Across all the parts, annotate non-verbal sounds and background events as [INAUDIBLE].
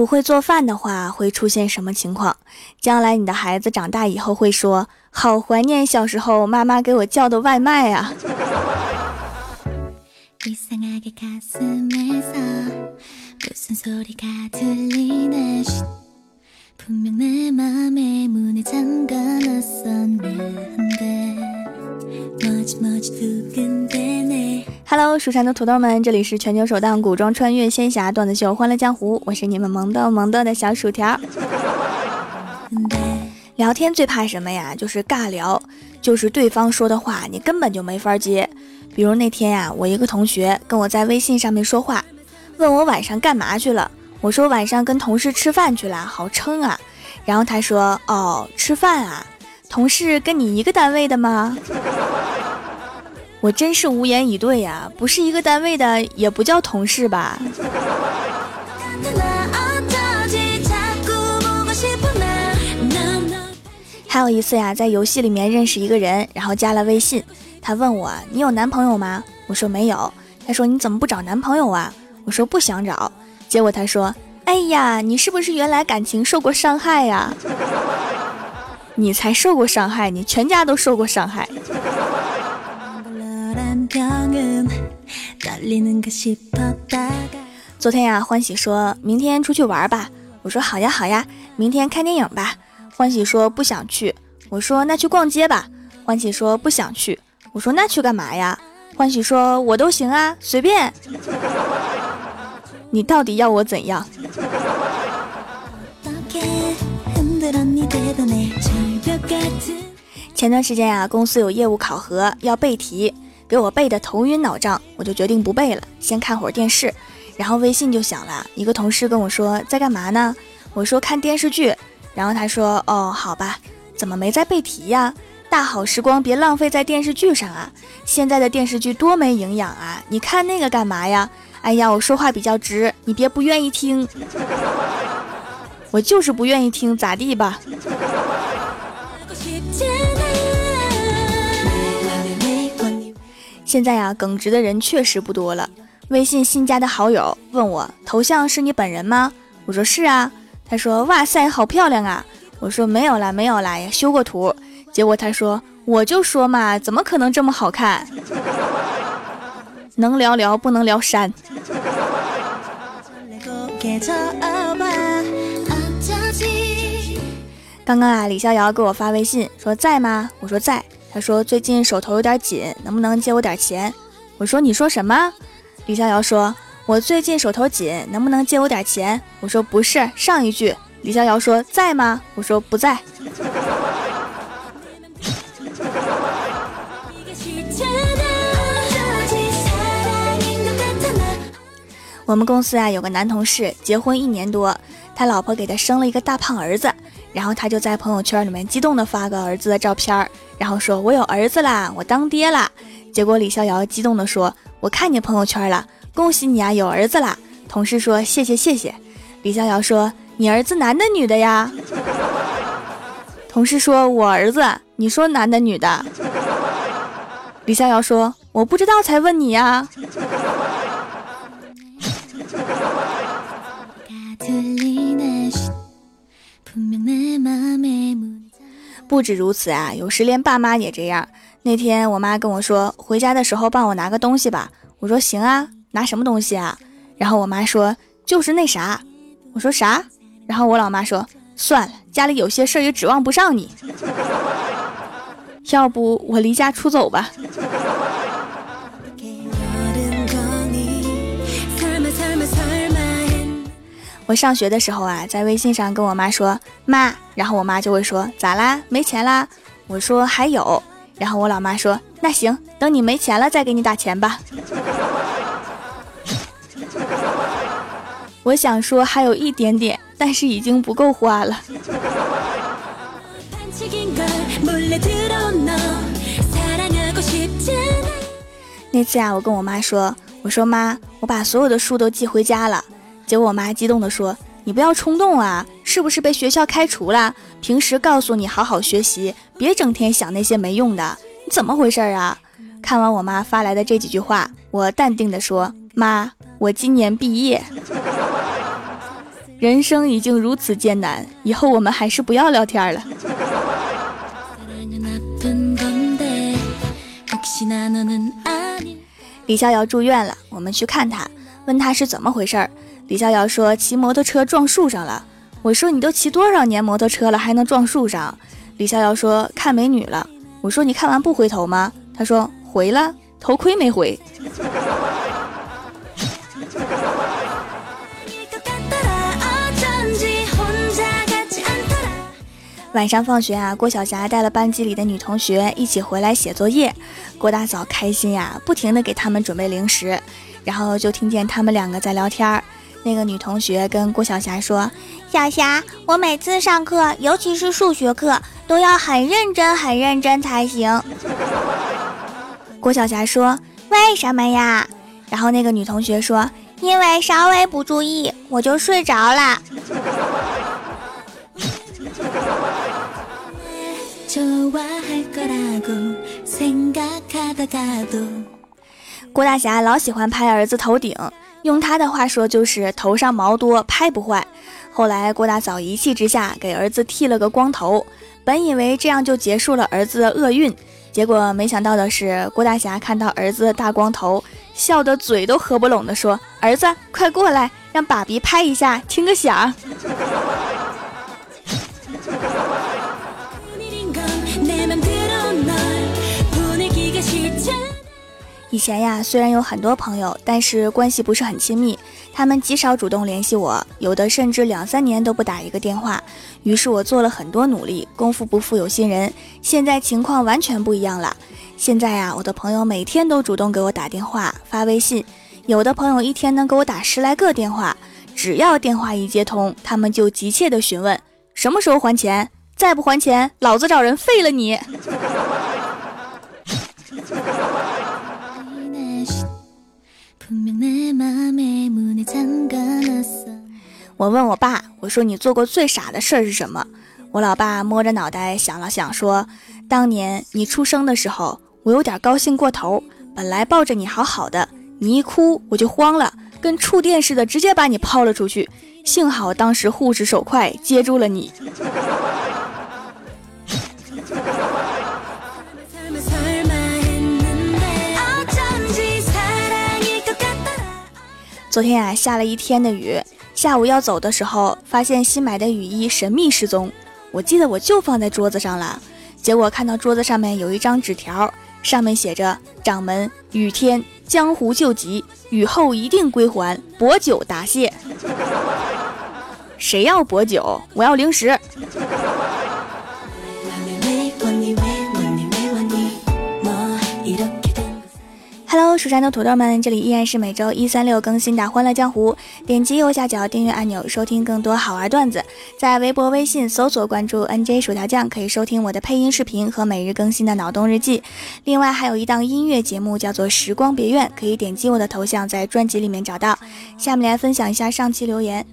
不会做饭的话会出现什么情况？将来你的孩子长大以后会说：“好怀念小时候妈妈给我叫的外卖啊！” Hello，蜀山的土豆们，这里是全球首档古装穿越仙侠段子秀《欢乐江湖》，我是你们萌豆萌豆的小薯条。聊天最怕什么呀？就是尬聊，就是对方说的话你根本就没法接。比如那天呀，我一个同学跟我在微信上面说话，问我晚上干嘛去了，我说晚上跟同事吃饭去了，好撑啊。然后他说：“哦，吃饭啊，同事跟你一个单位的吗？” [LAUGHS] 我真是无言以对呀！不是一个单位的，也不叫同事吧？还有一次呀，在游戏里面认识一个人，然后加了微信，他问我：“你有男朋友吗？”我说没有。他说：“你怎么不找男朋友啊？”我说：“不想找。”结果他说：“哎呀，你是不是原来感情受过伤害呀？”你才受过伤害，你全家都受过伤害。[LAUGHS] 昨天呀，欢喜说明天出去玩吧。我说好呀好呀，明天看电影吧。欢喜说不想去。我说那去逛街吧。欢喜说不想去。我说那去干嘛呀？欢喜说我都行啊，随便。你到底要我怎样？前段时间呀，公司有业务考核要背题。给我背的头晕脑胀，我就决定不背了，先看会儿电视。然后微信就响了，一个同事跟我说在干嘛呢？我说看电视剧。然后他说哦，好吧，怎么没在背题呀？大好时光别浪费在电视剧上啊！现在的电视剧多没营养啊！你看那个干嘛呀？哎呀，我说话比较直，你别不愿意听。[LAUGHS] 我就是不愿意听，咋地吧？现在呀，耿直的人确实不多了。微信新加的好友问我头像是你本人吗？我说是啊。他说哇塞，好漂亮啊。我说没有啦，没有啦，也修过图。结果他说我就说嘛，怎么可能这么好看？能聊聊，不能聊删。刚刚啊，李逍遥给我发微信说在吗？我说在。他说最近手头有点紧，能不能借我点钱？我说你说什么？李逍遥说，我最近手头紧，能不能借我点钱？我说不是，上一句。李逍遥说在吗？我说不在。我们公司啊有个男同事结婚一年多，他老婆给他生了一个大胖儿子，然后他就在朋友圈里面激动的发个儿子的照片。然后说：“我有儿子啦，我当爹啦。”结果李逍遥激动地说：“我看你朋友圈了，恭喜你啊，有儿子啦！”同事说：“谢谢谢谢。”李逍遥说：“你儿子男的女的呀？”同事说：“我儿子，你说男的女的？”李逍遥说：“我不知道才问你呀。”不止如此啊，有时连爸妈也这样。那天我妈跟我说，回家的时候帮我拿个东西吧。我说行啊，拿什么东西啊？然后我妈说就是那啥。我说啥？然后我老妈说算了，家里有些事儿也指望不上你，[LAUGHS] 要不我离家出走吧。我上学的时候啊，在微信上跟我妈说妈，然后我妈就会说咋啦？没钱啦？我说还有，然后我老妈说那行，等你没钱了再给你打钱吧。[LAUGHS] 我想说还有一点点，但是已经不够花了。那次啊，我跟我妈说，我说妈，我把所有的书都寄回家了。结果我妈激动地说：“你不要冲动啊，是不是被学校开除了？平时告诉你好好学习，别整天想那些没用的。你怎么回事啊？”看完我妈发来的这几句话，我淡定地说：“妈，我今年毕业。[LAUGHS] ”人生已经如此艰难，以后我们还是不要聊天了。[LAUGHS] 李逍遥住院了，我们去看他，问他是怎么回事儿。李逍遥说骑摩托车撞树上了。我说你都骑多少年摩托车了，还能撞树上？李逍遥说看美女了。我说你看完不回头吗？他说回了，头盔没回。[LAUGHS] 晚上放学啊，郭晓霞带了班级里的女同学一起回来写作业，郭大嫂开心呀，不停的给他们准备零食，然后就听见他们两个在聊天儿。那个女同学跟郭晓霞说：“小霞，我每次上课，尤其是数学课，都要很认真、很认真才行。”郭晓霞说：“为什么呀？”然后那个女同学说：“因为稍微不注意，我就睡着了。[LAUGHS] ”郭大侠老喜欢拍儿子头顶，用他的话说就是头上毛多，拍不坏。后来郭大嫂一气之下给儿子剃了个光头，本以为这样就结束了儿子的厄运，结果没想到的是，郭大侠看到儿子大光头，笑得嘴都合不拢的说：“儿子，快过来，让爸比拍一下，听个响。”以前呀，虽然有很多朋友，但是关系不是很亲密。他们极少主动联系我，有的甚至两三年都不打一个电话。于是我做了很多努力，功夫不负有心人。现在情况完全不一样了。现在呀，我的朋友每天都主动给我打电话、发微信，有的朋友一天能给我打十来个电话。只要电话一接通，他们就急切地询问什么时候还钱，再不还钱，老子找人废了你。我问我爸，我说你做过最傻的事儿是什么？我老爸摸着脑袋想了想，说：当年你出生的时候，我有点高兴过头，本来抱着你好好的，你一哭我就慌了，跟触电似的，直接把你抛了出去。幸好当时护士手快，接住了你。昨天呀，下了一天的雨，下午要走的时候，发现新买的雨衣神秘失踪。我记得我就放在桌子上了，结果看到桌子上面有一张纸条，上面写着：“掌门，雨天江湖救急，雨后一定归还，薄酒答谢。”谁要薄酒？我要零食。蜀山的土豆们，这里依然是每周一、三、六更新的《欢乐江湖》。点击右下角订阅按钮，收听更多好玩段子。在微博、微信搜索关注 NJ 薯条酱，可以收听我的配音视频和每日更新的脑洞日记。另外，还有一档音乐节目叫做《时光别院》，可以点击我的头像，在专辑里面找到。下面来分享一下上期留言。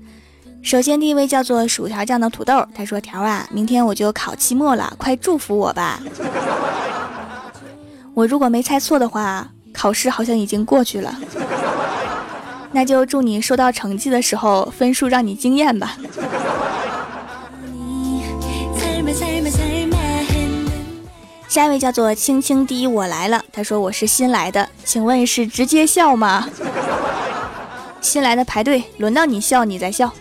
首先，第一位叫做薯条酱的土豆，他说：“条啊，明天我就考期末了，快祝福我吧。我如果没猜错的话。”考试好像已经过去了，那就祝你收到成绩的时候分数让你惊艳吧。下一位叫做青青滴，我来了。他说我是新来的，请问是直接笑吗？新来的排队，轮到你笑，你再笑。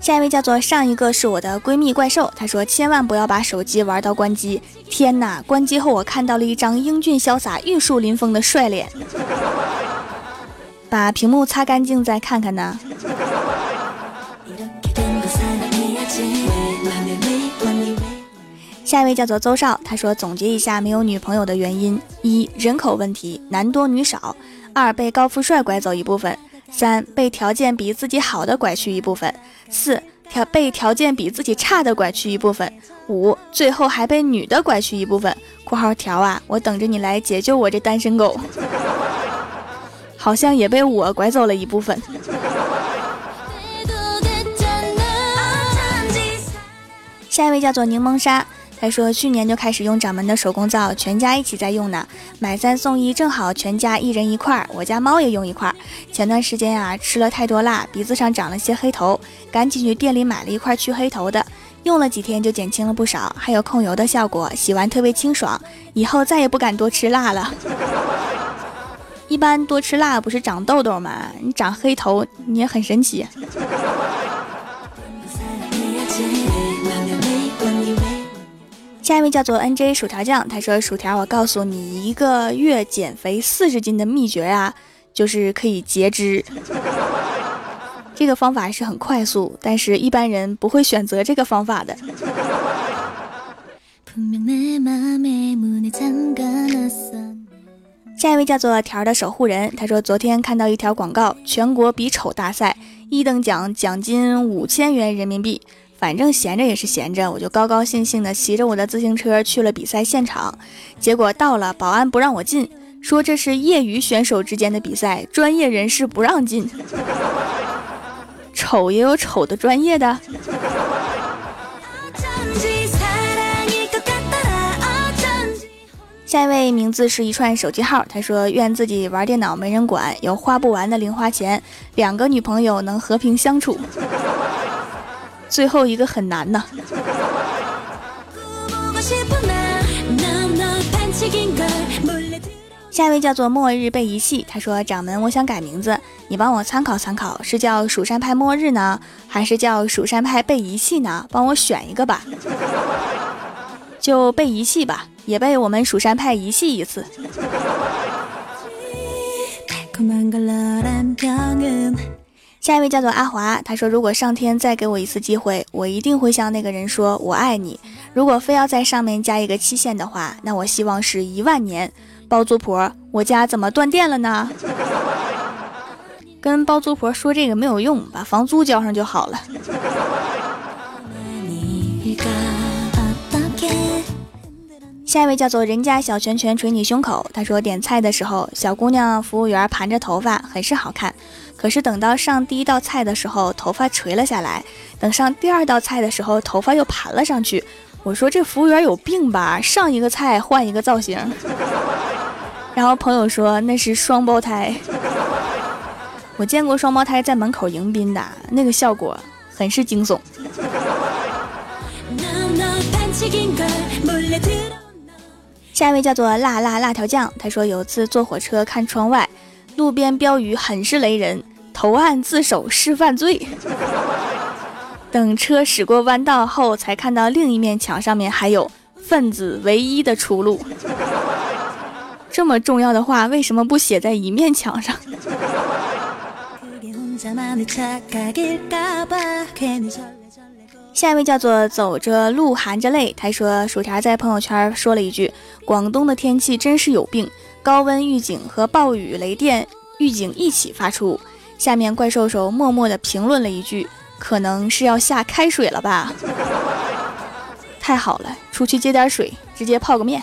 下一位叫做上一个是我的闺蜜怪兽，她说千万不要把手机玩到关机。天哪，关机后我看到了一张英俊潇洒、玉树临风的帅脸。[LAUGHS] 把屏幕擦干净再看看呢。下一位叫做邹少，他说总结一下没有女朋友的原因：一、人口问题，男多女少；二、被高富帅拐走一部分。三被条件比自己好的拐去一部分，四条被条件比自己差的拐去一部分，五最后还被女的拐去一部分。括号条啊，我等着你来解救我这单身狗。[LAUGHS] 好像也被我拐走了一部分。下一位叫做柠檬沙，他说去年就开始用掌门的手工皂，全家一起在用呢，买三送一，正好全家一人一块儿。我家猫也用一块儿。前段时间啊，吃了太多辣，鼻子上长了些黑头，赶紧去店里买了一块去黑头的，用了几天就减轻了不少，还有控油的效果，洗完特别清爽。以后再也不敢多吃辣了。一般多吃辣不是长痘痘吗？你长黑头你也很神奇。下一位叫做 N J 薯条酱，他说：“薯条，我告诉你一个月减肥四十斤的秘诀呀，就是可以截肢。这个方法是很快速，但是一般人不会选择这个方法的。”下一位叫做条的守护人，他说昨天看到一条广告，全国比丑大赛，一等奖奖金五千元人民币。反正闲着也是闲着，我就高高兴兴的骑着我的自行车去了比赛现场。结果到了，保安不让我进，说这是业余选手之间的比赛，专业人士不让进。[LAUGHS] 丑也有丑的专业的。下一位名字是一串手机号，他说愿自己玩电脑没人管，有花不完的零花钱，两个女朋友能和平相处。最后一个很难呢。下一位叫做末日被遗弃，他说掌门，我想改名字，你帮我参考参考，是叫蜀山派末日呢，还是叫蜀山派被遗弃呢？[LAUGHS] 帮我选一个吧。[LAUGHS] 就被遗弃吧，也被我们蜀山派遗弃一次。[LAUGHS] 下一位叫做阿华，他说：“如果上天再给我一次机会，我一定会向那个人说我爱你。如果非要在上面加一个期限的话，那我希望是一万年。”包租婆，我家怎么断电了呢？跟包租婆说这个没有用，把房租交上就好了。下一位叫做人家小拳拳捶你胸口。他说点菜的时候，小姑娘服务员盘着头发，很是好看。可是等到上第一道菜的时候，头发垂了下来；等上第二道菜的时候，头发又盘了上去。我说这服务员有病吧？上一个菜换一个造型。[LAUGHS] 然后朋友说那是双胞胎。我见过双胞胎在门口迎宾的那个效果，很是惊悚。下一位叫做辣辣辣条酱，他说有次坐火车看窗外，路边标语很是雷人：投案自首是犯罪。等车驶过弯道后，才看到另一面墙上面还有分子唯一的出路。这么重要的话，为什么不写在一面墙上？下一位叫做走着路含着泪，他说薯条在朋友圈说了一句：“广东的天气真是有病，高温预警和暴雨雷电预警一起发出。”下面怪兽兽默默的评论了一句：“可能是要下开水了吧？” [LAUGHS] 太好了，出去接点水，直接泡个面。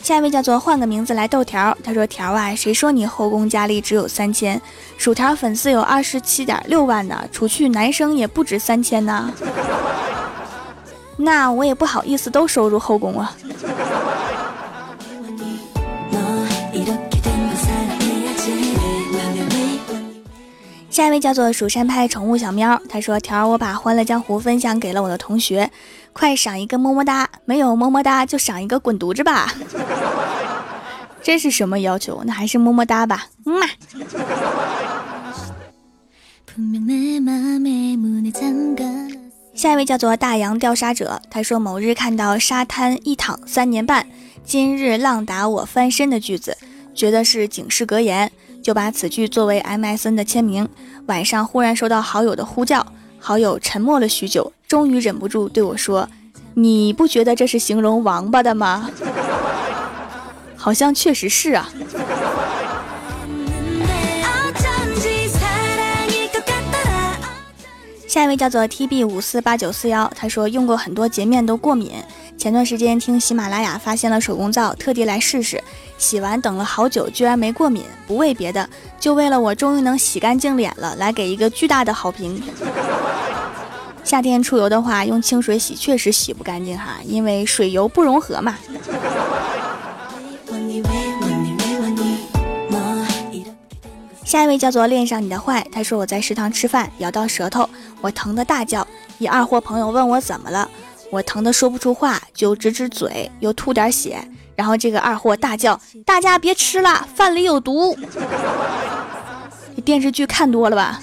下一位叫做换个名字来豆条，他说：“条啊，谁说你后宫佳丽只有三千？薯条粉丝有二十七点六万呢，除去男生也不止三千呢。那我也不好意思都收入后宫啊。”下一位叫做蜀山派宠物小喵，他说：“条儿，我把《欢乐江湖》分享给了我的同学，快赏一个么么哒！没有么么哒就赏一个滚犊子吧！[LAUGHS] 这是什么要求？那还是么么哒吧。”嗯嘛。下一位叫做大洋调沙者，他说：“某日看到沙滩一躺三年半，今日浪打我翻身的句子，觉得是警示格言。”就把此句作为 MSN 的签名。晚上忽然收到好友的呼叫，好友沉默了许久，终于忍不住对我说：“你不觉得这是形容王八的吗？” [LAUGHS] 好像确实是啊。下一位叫做 T B 五四八九四幺，他说用过很多洁面都过敏。前段时间听喜马拉雅发现了手工皂，特地来试试。洗完等了好久，居然没过敏。不为别的，就为了我终于能洗干净脸了，来给一个巨大的好评。夏天出油的话，用清水洗确实洗不干净哈，因为水油不融合嘛。下一位叫做恋上你的坏，他说我在食堂吃饭，咬到舌头，我疼的大叫。一二货朋友问我怎么了，我疼的说不出话，就指指嘴，又吐点血。然后这个二货大叫：“大家别吃了，饭里有毒！”电视剧看多了吧？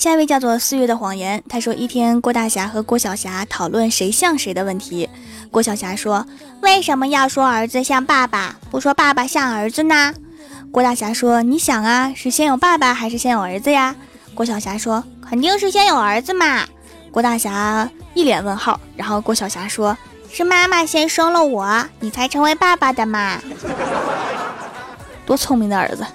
下一位叫做四月的谎言，他说一天郭大侠和郭晓霞讨论谁像谁的问题。郭晓霞说：“为什么要说儿子像爸爸，不说爸爸像儿子呢？”郭大侠说：“你想啊，是先有爸爸还是先有儿子呀？”郭晓霞说：“肯定是先有儿子嘛。”郭大侠一脸问号，然后郭晓霞说：“是妈妈先生了我，你才成为爸爸的嘛。”多聪明的儿子！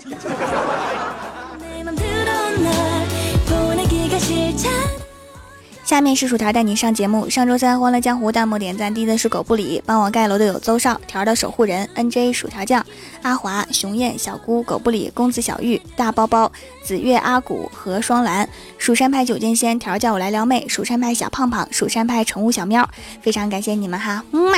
下面是薯条带你上节目。上周三欢乐江湖弹幕点赞低的是狗不理，帮我盖楼的有邹少条的守护人 N J 薯条酱阿华熊燕小姑狗不理公子小玉大包包紫月阿古和双蓝蜀山派九剑仙条叫我来撩妹蜀山派小胖胖蜀山派宠物小喵，非常感谢你们哈，么么。